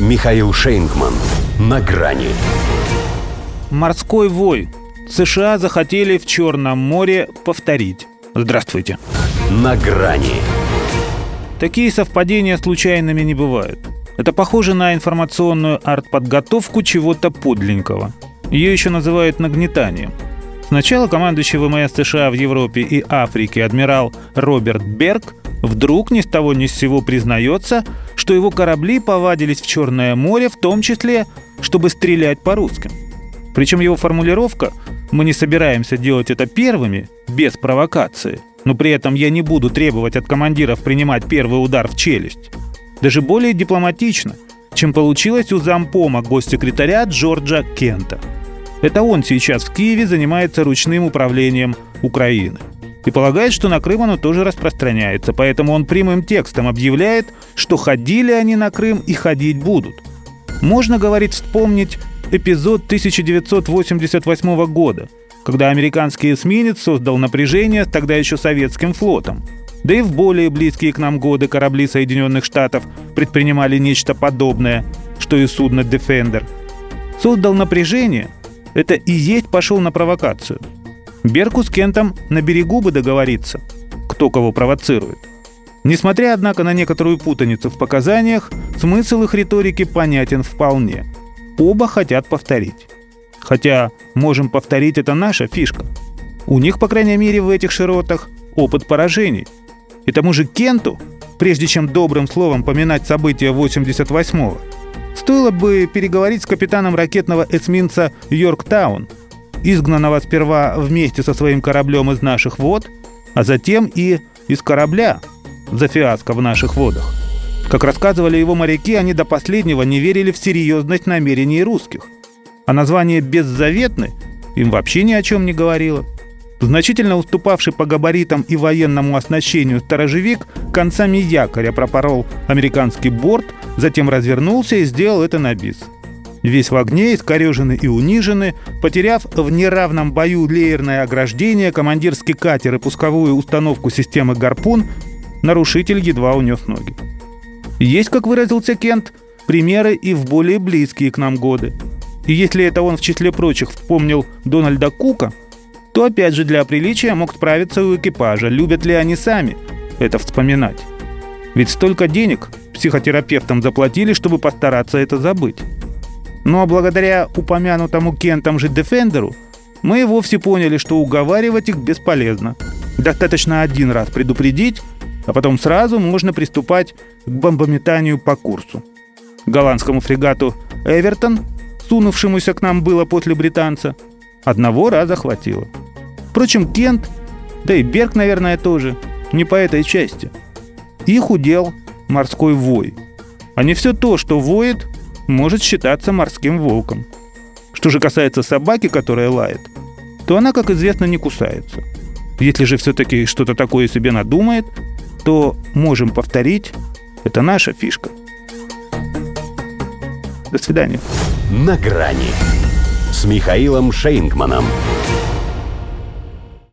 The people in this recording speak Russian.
Михаил Шейнгман. На грани. Морской вой. США захотели в Черном море повторить. Здравствуйте. На грани. Такие совпадения случайными не бывают. Это похоже на информационную артподготовку чего-то подленького. Ее еще называют нагнетанием. Сначала командующий ВМС США в Европе и Африке адмирал Роберт Берг вдруг ни с того ни с сего признается, что его корабли повадились в Черное море, в том числе, чтобы стрелять по русским. Причем его формулировка «мы не собираемся делать это первыми, без провокации», но при этом я не буду требовать от командиров принимать первый удар в челюсть, даже более дипломатично, чем получилось у зампома госсекретаря Джорджа Кента. Это он сейчас в Киеве занимается ручным управлением Украины. И полагает, что на Крым оно тоже распространяется, поэтому он прямым текстом объявляет, что ходили они на Крым и ходить будут. Можно, говорит, вспомнить эпизод 1988 года, когда американский эсминец создал напряжение с тогда еще советским флотом. Да и в более близкие к нам годы корабли Соединенных Штатов предпринимали нечто подобное, что и судно «Дефендер». Создал напряжение – это и есть пошел на провокацию – Берку с Кентом на берегу бы договориться, кто кого провоцирует. Несмотря, однако, на некоторую путаницу в показаниях, смысл их риторики понятен вполне. Оба хотят повторить. Хотя, можем повторить, это наша фишка. У них, по крайней мере, в этих широтах опыт поражений. И тому же Кенту, прежде чем добрым словом поминать события 88-го, стоило бы переговорить с капитаном ракетного эсминца «Йорктаун», изгнанного сперва вместе со своим кораблем из наших вод, а затем и из корабля за фиаско в наших водах. Как рассказывали его моряки, они до последнего не верили в серьезность намерений русских. А название «беззаветный» им вообще ни о чем не говорило. Значительно уступавший по габаритам и военному оснащению сторожевик концами якоря пропорол американский борт, затем развернулся и сделал это на бис – Весь в огне, искореженный и униженный, потеряв в неравном бою леерное ограждение, командирский катер и пусковую установку системы «Гарпун», нарушитель едва унес ноги. Есть, как выразился Кент, примеры и в более близкие к нам годы. И если это он в числе прочих вспомнил Дональда Кука, то опять же для приличия мог справиться у экипажа, любят ли они сами это вспоминать. Ведь столько денег психотерапевтам заплатили, чтобы постараться это забыть. Ну а благодаря упомянутому Кентом же Дефендеру мы вовсе поняли, что уговаривать их бесполезно. Достаточно один раз предупредить, а потом сразу можно приступать к бомбометанию по курсу. Голландскому фрегату «Эвертон», сунувшемуся к нам было после британца, одного раза хватило. Впрочем, Кент, да и Берг, наверное, тоже, не по этой части. Их удел морской вой. А не все то, что воет, может считаться морским волком. Что же касается собаки, которая лает, то она, как известно, не кусается. Если же все-таки что-то такое себе надумает, то можем повторить, это наша фишка. До свидания. На грани с Михаилом Шейнгманом.